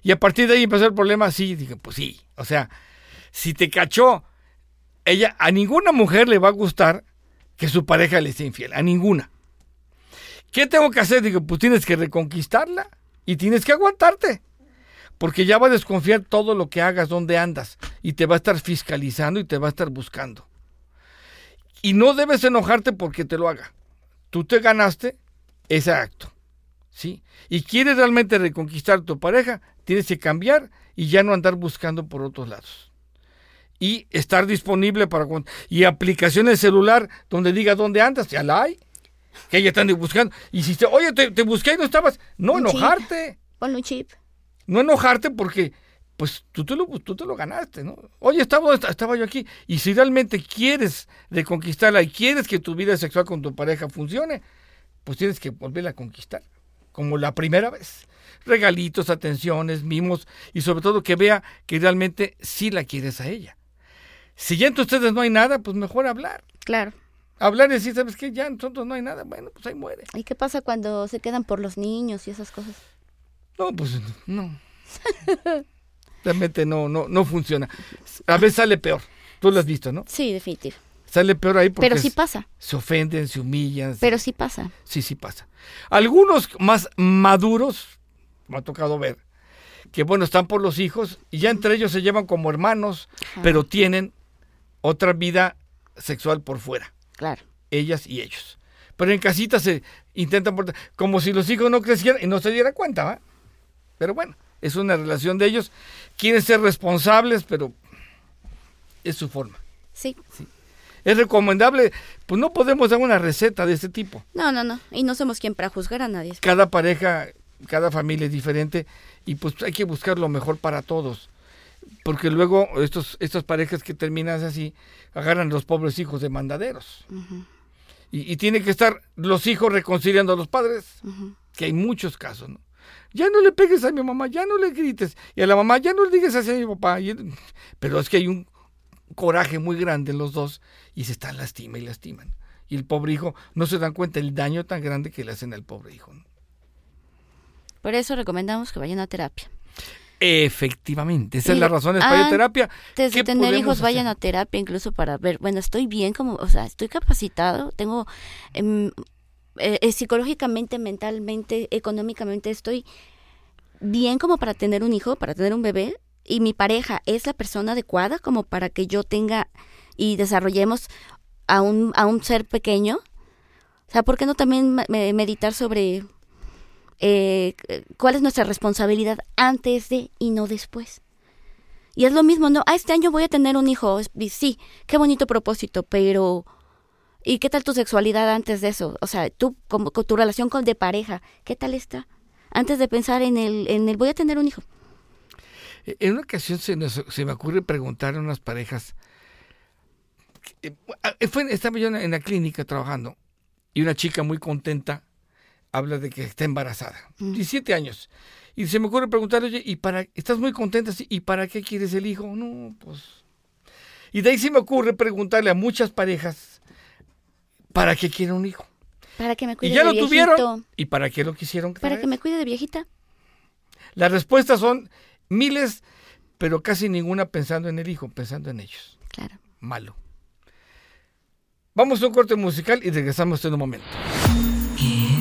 Y a partir de ahí empezó el problema, sí, dije, pues sí. O sea, si te cachó ella, a ninguna mujer le va a gustar que su pareja le sea infiel, a ninguna. ¿Qué tengo que hacer? Digo, pues tienes que reconquistarla y tienes que aguantarte. Porque ya va a desconfiar todo lo que hagas, dónde andas, y te va a estar fiscalizando y te va a estar buscando. Y no debes enojarte porque te lo haga. Tú te ganaste ese acto. ¿Sí? Y quieres realmente reconquistar tu pareja, tienes que cambiar y ya no andar buscando por otros lados. Y estar disponible para... cuando- Y aplicaciones celular donde diga dónde andas, ya la hay. Que ella están buscando. Y si te, oye, te, te busqué y no estabas, no chip. enojarte. Ponle un chip. No enojarte porque pues tú te lo, tú te lo ganaste, ¿no? Oye, estaba, estaba yo aquí. Y si realmente quieres reconquistarla y quieres que tu vida sexual con tu pareja funcione, pues tienes que volverla a conquistar, como la primera vez. Regalitos, atenciones, mimos y sobre todo que vea que realmente sí la quieres a ella. Si ya entre ustedes no hay nada, pues mejor hablar. Claro. Hablar y decir, ¿sabes qué? Ya nosotros no hay nada. Bueno, pues ahí muere. ¿Y qué pasa cuando se quedan por los niños y esas cosas? No, pues no. Realmente no, no, no funciona. A veces sale peor. Tú lo has visto, ¿no? Sí, definitivo. Sale peor ahí porque Pero sí pasa. se ofenden, se humillan. se- Pero sí pasa. Sí, sí pasa. Algunos más maduros, me ha tocado ver, que bueno, están por los hijos y ya entre ellos se llevan como hermanos, Ajá. pero tienen otra vida sexual por fuera, Claro. ellas y ellos. Pero en casita se intentan portar como si los hijos no crecieran y no se dieran cuenta, ¿va? Pero bueno, es una relación de ellos. Quieren ser responsables, pero es su forma. Sí. Es recomendable, pues no podemos dar una receta de este tipo. No, no, no. Y no somos quien para juzgar a nadie. cada pareja, cada familia es diferente y pues hay que buscar lo mejor para todos. Porque luego estos, estas parejas que terminan así agarran a los pobres hijos de mandaderos. y, y tiene que estar los hijos reconciliando a los padres, que hay muchos casos, ¿no? Ya no le pegues a mi mamá, ya no le grites. Y a la mamá, ya no le digas así a mi papá. Y- pero es que hay un coraje muy grande en los dos y se están lastima y lastiman. Y el pobre hijo no se dan cuenta el daño tan grande que le hacen al pobre hijo. ¿no? Por eso recomendamos que vayan a terapia. Efectivamente, esa es la razón, para antes terapia. Antes ¿Qué de tener hijos, vayan a terapia incluso para ver, bueno, estoy bien como, o sea, estoy capacitado, tengo em, eh, eh, psicológicamente, mentalmente, económicamente, estoy bien como para tener un hijo, para tener un bebé, y mi pareja es la persona adecuada como para que yo tenga y desarrollemos a un, a un ser pequeño. O sea, ¿por qué no también me- me- meditar sobre eh, cuál es nuestra responsabilidad antes de y no después? Y es lo mismo, ¿no? Ah, este año voy a tener un hijo. Sí, qué bonito propósito, pero... ¿Y qué tal tu sexualidad antes de eso? O sea, tú, como, con tu relación con de pareja, ¿qué tal está? Antes de pensar en el, en el voy a tener un hijo. En una ocasión se, nos- se me ocurre preguntar a unas parejas. eh, estaba yo en la clínica trabajando y una chica muy contenta habla de que está embarazada, 17 años. Y se me ocurre preguntarle, oye, ¿y para, estás muy contenta? Sí, ¿Y para qué quieres el hijo? No, pues... Y de ahí se me ocurre preguntarle a muchas parejas, ¿para qué quieren un hijo? Para que me Y cuide ya de lo viejito. tuvieron. ¿Y para qué lo quisieron? Para que me cuide de viejita. Las respuestas son miles, pero casi ninguna pensando en el hijo, pensando en ellos. Claro. Malo. Vamos a un corte musical y regresamos en un momento.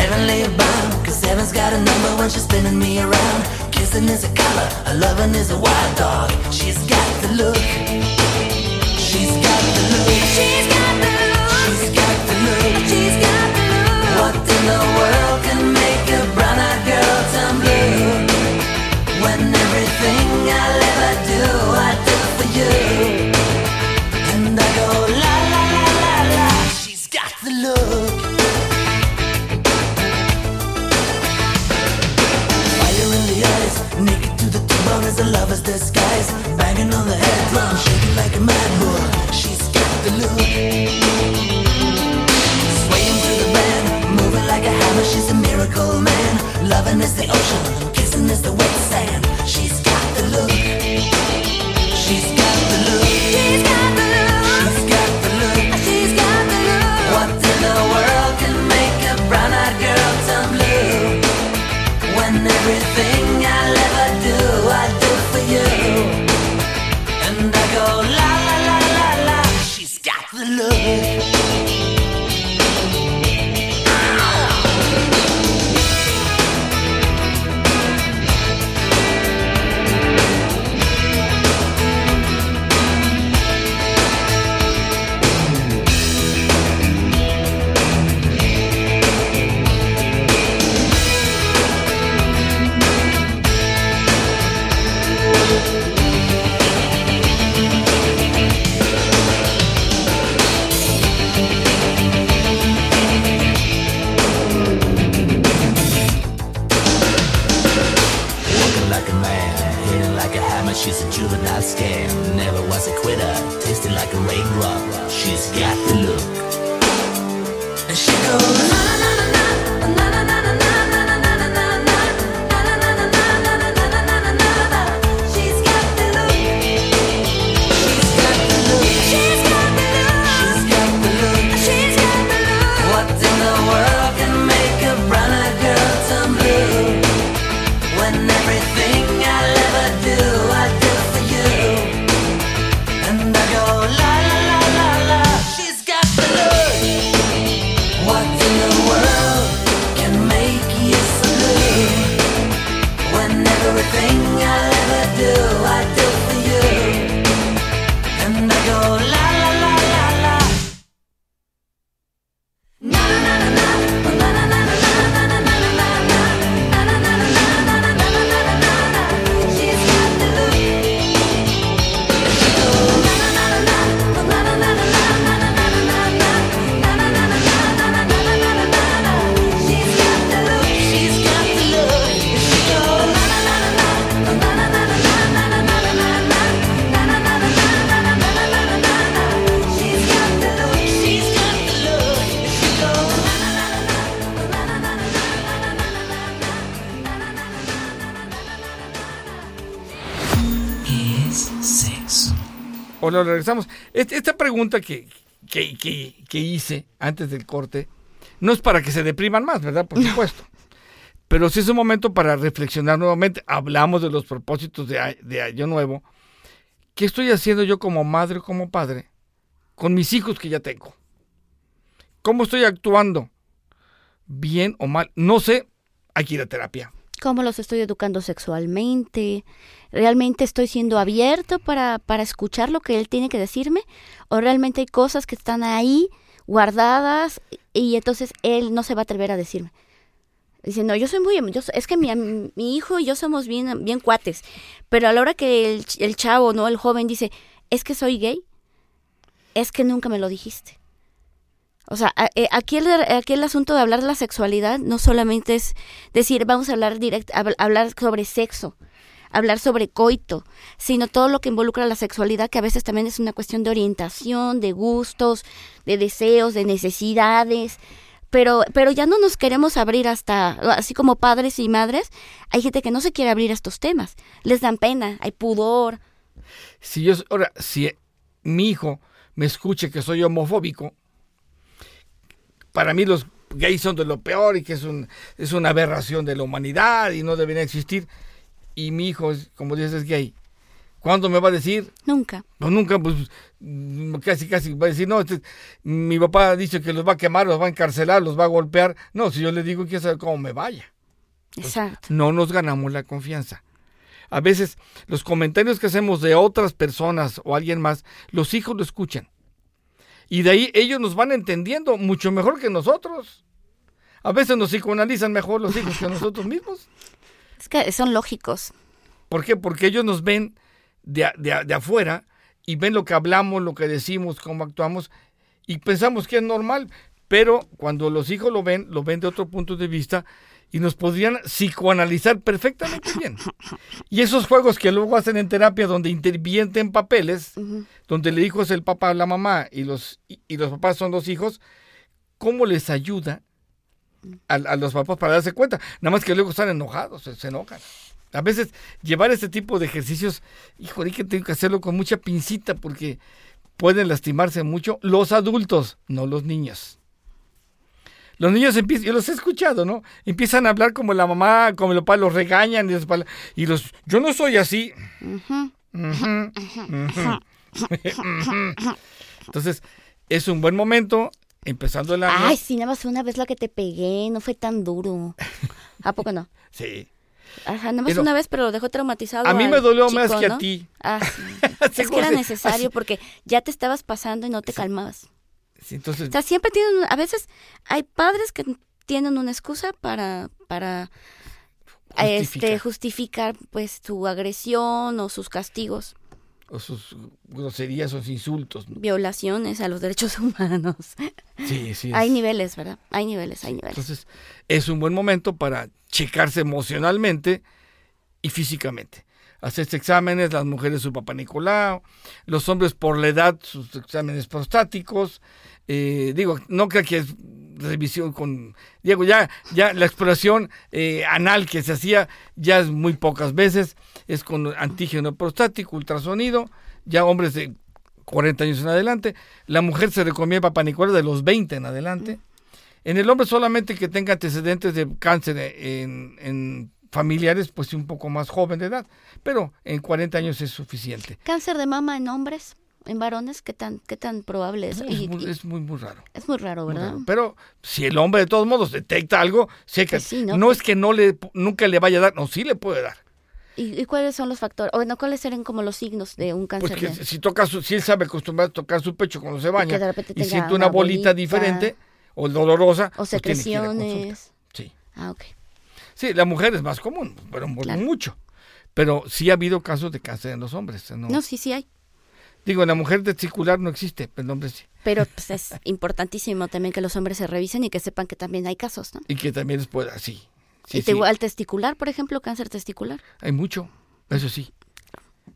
Heavenly bound, cause heaven's got a number when she's spinning me around. Kissing is a color, a loving is a wild dog. She's got the look. She's got the look. She's got the look. She's got the look. She's got the look. What in the world pregunta que, que, que- que hice antes del corte no es para que se depriman más, ¿verdad? Por supuesto. Pero sí es un momento para reflexionar nuevamente. Hablamos de los propósitos de, de Año Nuevo. ¿Qué estoy haciendo yo como madre o como padre con mis hijos que ya tengo? ¿Cómo estoy actuando? ¿Bien o mal? No sé. Hay que ir a terapia. Cómo los estoy educando sexualmente, realmente estoy siendo abierto para, para escuchar lo que él tiene que decirme, o realmente hay cosas que están ahí guardadas y entonces él no se va a atrever a decirme. Dice, no, yo soy muy, yo, es que mi, mi hijo y yo somos bien, bien cuates, pero a la hora que el, el chavo, no, el joven dice, es que soy gay, es que nunca me lo dijiste. O sea, eh, aquí el, aquí el asunto de hablar de la sexualidad no solamente es decir, vamos a hablar direct, hab- hablar sobre sexo, hablar sobre coito, sino todo lo que involucra la sexualidad, que a veces también es una cuestión de orientación, de gustos, de deseos, de necesidades. Pero, pero ya no nos queremos abrir hasta, así como padres y madres, hay gente que no se quiere abrir a estos temas. Les dan pena, hay pudor. Si yo, ahora, si mi hijo me escuche que soy homofóbico, para mí los gays son de lo peor y que es, un, es una aberración de la humanidad y no debería existir. Y mi hijo, como dices, es gay. ¿Cuándo me va a decir? Nunca. Pues nunca, pues casi, casi va a decir, no, este- mi papá ha dicho que los va a quemar, los va a encarcelar, los va a golpear. No, si yo le digo, quiero saber cómo me vaya. Exacto. no nos ganamos la confianza. A veces los comentarios que hacemos de otras personas o alguien más, los hijos lo escuchan. Y de ahí ellos nos van entendiendo mucho mejor que nosotros. A veces nos psicoanalizan mejor los hijos que nosotros mismos. Es que son lógicos. ¿Por qué? Porque ellos nos ven de, de de afuera y ven lo que hablamos, lo que decimos, cómo actuamos y pensamos que es normal. Pero cuando los hijos lo ven, lo ven de otro punto de vista y nos podrían psicoanalizar perfectamente bien. Y esos juegos que luego hacen en terapia donde intervienen papeles, donde el hijo es el papá o la mamá y los, y, y los papás son los hijos, ¿cómo les ayuda a, a los papás para darse cuenta? Nada más que luego están enojados, se, se enojan. A veces llevar este tipo de ejercicios, híjole, que tengo que hacerlo con mucha pincita porque pueden lastimarse mucho los adultos, no los niños. Los niños empiezan, yo los he escuchado, ¿no? Empiezan a hablar como la mamá, como el papá, los regañan y los, y los yo no soy así. Entonces, es un buen momento, empezando el año. Ay, sí, nada más una vez la que te pegué, no fue tan duro. ¿A poco no? Sí. Ajá, nada más Pero- una vez, pero lo dejó traumatizado. A mí me dolió chico, más que a ti. Ah, sí. es que era necesario porque ya te estabas pasando y no te calmabas. Sí, entonces, O sea, siempre tienen, a veces hay padres que tienen una excusa para, para este, Justificar. pues su agresión o sus castigos, o sus groserías, sus insultos. ¿no? violaciones a los derechos humanos. Sí, sí. Hay es. niveles, ¿verdad? Hay niveles, hay niveles. Entonces, es un buen momento para checarse emocionalmente y físicamente. Hacerse exámenes, las mujeres su papá Nicolau, los hombres por la edad sus exámenes prostáticos. Eh, digo, no creo que es revisión con... Diego, ya, ya la exploración eh, anal que se hacía ya es muy pocas veces, es con antígeno prostático, ultrasonido, ya hombres de 40 años en adelante. La mujer se recomienda papá Nicolau de los 20 en adelante. En el hombre solamente que tenga antecedentes de cáncer en, en familiares, pues un poco más joven de edad, pero en 40 años es suficiente. Cáncer de mama en hombres, en varones, ¿qué tan, qué tan probable es? Es Y- muy, es muy, muy raro. es muy raro, muy ¿verdad? raro. Pero si el hombre de todos modos detecta algo, sé que Pues sí, ¿no? no es que no le, nunca le vaya a dar, no, sí le puede dar. ¿Y, y cuáles son los factores? O bueno, ¿cuáles serían como los signos de un cáncer? Porque de- si toca su, si él sabe acostumbrar a tocar su pecho cuando se baña y siente una una bolita, bolita. diferente o dolorosa, o pues que secreciones. Sí. Ah, ok. Sí, la mujer es más común, pero Claro. mucho. Pero sí ha habido casos de cáncer en los hombres. ¿no? No, sí, sí hay. Digo, la mujer testicular no existe, pero en hombres sí. Pero pues, es importantísimo también que los hombres se revisen y que sepan que también hay casos, ¿no? Y que también es pueda, sí. Sí, y te- sí. al testicular, por ejemplo, cáncer testicular. Hay mucho, eso sí.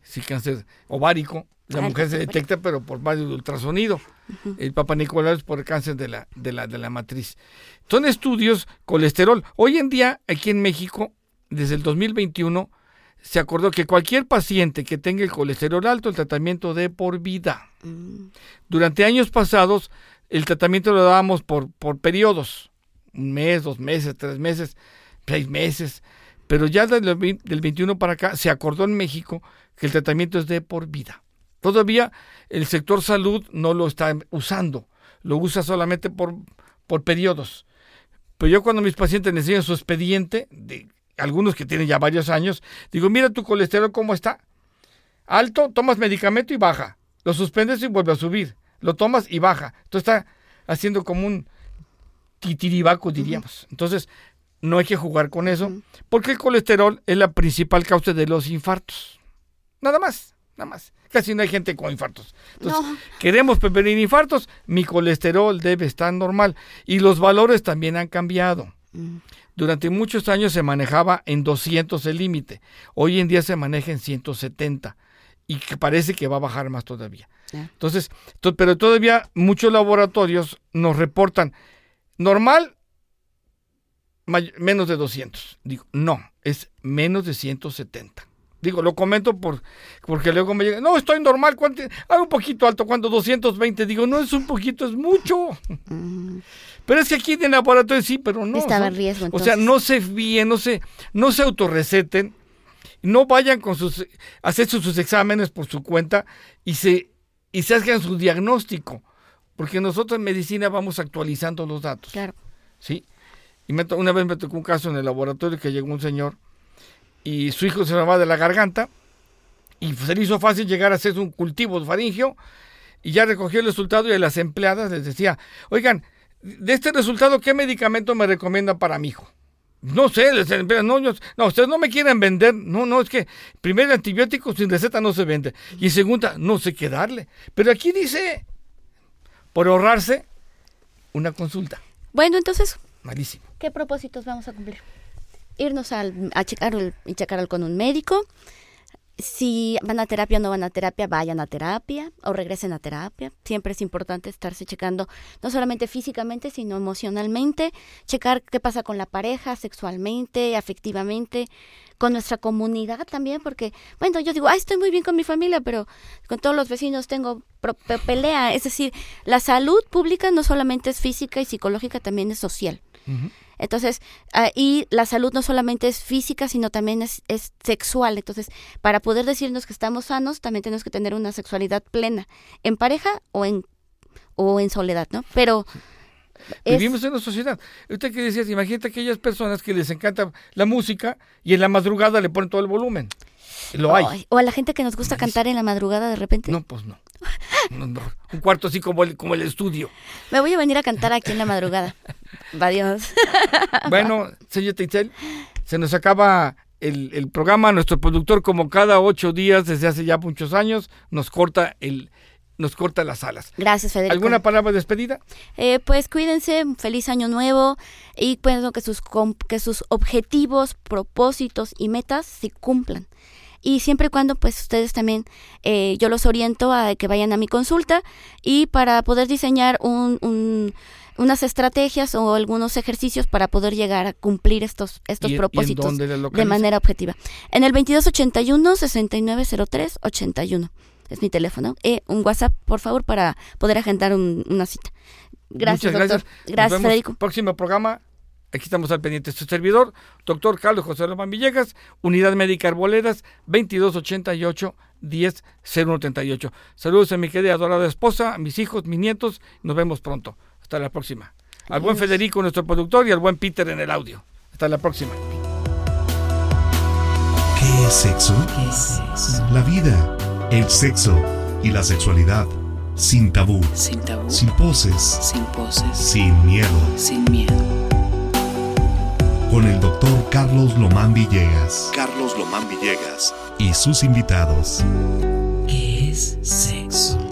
Sí, cáncer ovárico. La Ah, el mujer se detecta, pero por medio de ultrasonido. El papá Nicolás es por el cáncer de la, de, la, de la matriz. Son estudios, colesterol. Hoy en día, aquí en México, desde el 2021, se acordó que cualquier paciente que tenga el colesterol alto, el tratamiento de por vida. Mm, Durante años pasados, el tratamiento lo dábamos por, por periodos. Un mes, dos meses, tres meses, seis meses. Pero ya del, del 21 para acá se acordó en México que el tratamiento es de por vida. Todavía el sector salud no lo está usando, lo usa solamente por, por periodos. Pero yo cuando mis pacientes les enseño su expediente, de algunos que tienen ya varios años, digo, mira tu colesterol cómo está. Alto, tomas medicamento y baja. Lo suspendes y vuelve a subir. Lo tomas y baja. Entonces está haciendo como un titiribaco, diríamos. Entonces, no hay que jugar con eso, porque el colesterol es la principal causa de los infartos. Nada más, nada más. Casi no hay gente con infartos. Entonces, No. queremos prevenir infartos, mi colesterol debe estar normal. Y los valores también han cambiado. mm. Durante muchos años se manejaba en 200 el límite. Hoy en día se maneja en 170 y que parece que va a bajar más todavía. Entonces, to- pero todavía muchos laboratorios nos reportan normal menos de 200. Digo, no, es menos de 170. Digo, lo comento por, porque luego me llega, no, estoy normal, ¿cuánto? Ah, un poquito alto, cuando 220, digo, no es un poquito, es mucho. Pero es que aquí en el laboratorio sí, pero no. Estaba en riesgo, O sea, entonces. no se fíen, no se, no se autorreceten, no vayan con sus, a hacer sus, sus exámenes por su cuenta y se, y se hagan su diagnóstico. Porque nosotros en medicina vamos actualizando los datos. Claro. ¿sí? Y me una vez me tocó un caso en el laboratorio que llegó un señor y su hijo se enfermaba de la garganta y se le hizo fácil llegar a hacer un cultivo faringio y ya recogió el resultado y a las empleadas les decía, oigan, de este resultado, ¿qué medicamento me recomienda para mi hijo? No sé, no, yo- no, ustedes no me quieren vender. No, no, es que primer antibiótico sin receta no se vende. Y segunda, no sé qué darle. Pero aquí dice, por ahorrarse una consulta. Bueno, entonces, Malísimo. ¿qué propósitos vamos a cumplir? irnos al, a checar, el- y checar con un médico. Si van a terapia o no van a terapia, vayan a terapia o regresen a terapia. Siempre es importante estarse checando, no solamente físicamente, sino emocionalmente, checar qué pasa con la pareja, sexualmente, afectivamente, con nuestra comunidad también, porque, bueno, yo digo, ah, estoy muy bien con mi familia, pero con todos los vecinos tengo pelea. Es decir, la salud pública no solamente es física y psicológica, también es social. Entonces, ah, y la salud no solamente es física, sino también es, es sexual. Entonces, para poder decirnos que estamos sanos, también tenemos que tener una sexualidad plena, en pareja o en, o en soledad, ¿no? Pero... Vivimos en una sociedad. Usted que decías, imagínate aquellas personas que les encanta la música y en la madrugada le ponen todo el volumen. Lo hay. O a la gente que nos gusta cantar en la madrugada de repente. No, pues no. No, no. Un cuarto así como el, como el estudio. Me voy a venir a cantar aquí en la madrugada. Va Dios. Bueno, señor Teitzel, se nos acaba el, el programa. Nuestro productor, como cada ocho días desde hace ya muchos años, nos corta el nos corta las alas. Gracias, Federico. ¿Alguna palabra de despedida? Eh, pues cuídense, feliz año nuevo y pienso que sus, que sus objetivos, propósitos y metas se cumplan. Y siempre y cuando pues ustedes también, eh, yo los oriento a que vayan a mi consulta y para poder diseñar un, un- unas estrategias o algunos ejercicios para poder llegar a cumplir estos, estos ¿Y- y en propósitos de manera objetiva. En el 2281-6903-81 es mi teléfono. Eh, un WhatsApp, por favor, para poder agendar un- una cita. Gracias, Muchas doctor. gracias. Gracias, Federico. Próximo programa. Aquí estamos al pendiente. Su servidor, doctor Carlos José Lomán Villegas, Unidad Médica Arboledas, 2288 10 0138. Saludos a mi querida adorada esposa, a mis hijos, mis nietos. Nos vemos pronto. Hasta la próxima. Al buen Federico, nuestro productor, y al buen Peter en el audio. Hasta la próxima. ¿Qué es sexo? ¿Qué es sexo? La vida, el sexo y la sexualidad. Sin tabú, Sin tabú, sin poses, sin poses, sin miedo. sin miedo. Con el doctor Carlos Lomán Villegas. Carlos Lomán Villegas. Y sus invitados. ¿Qué es sexo?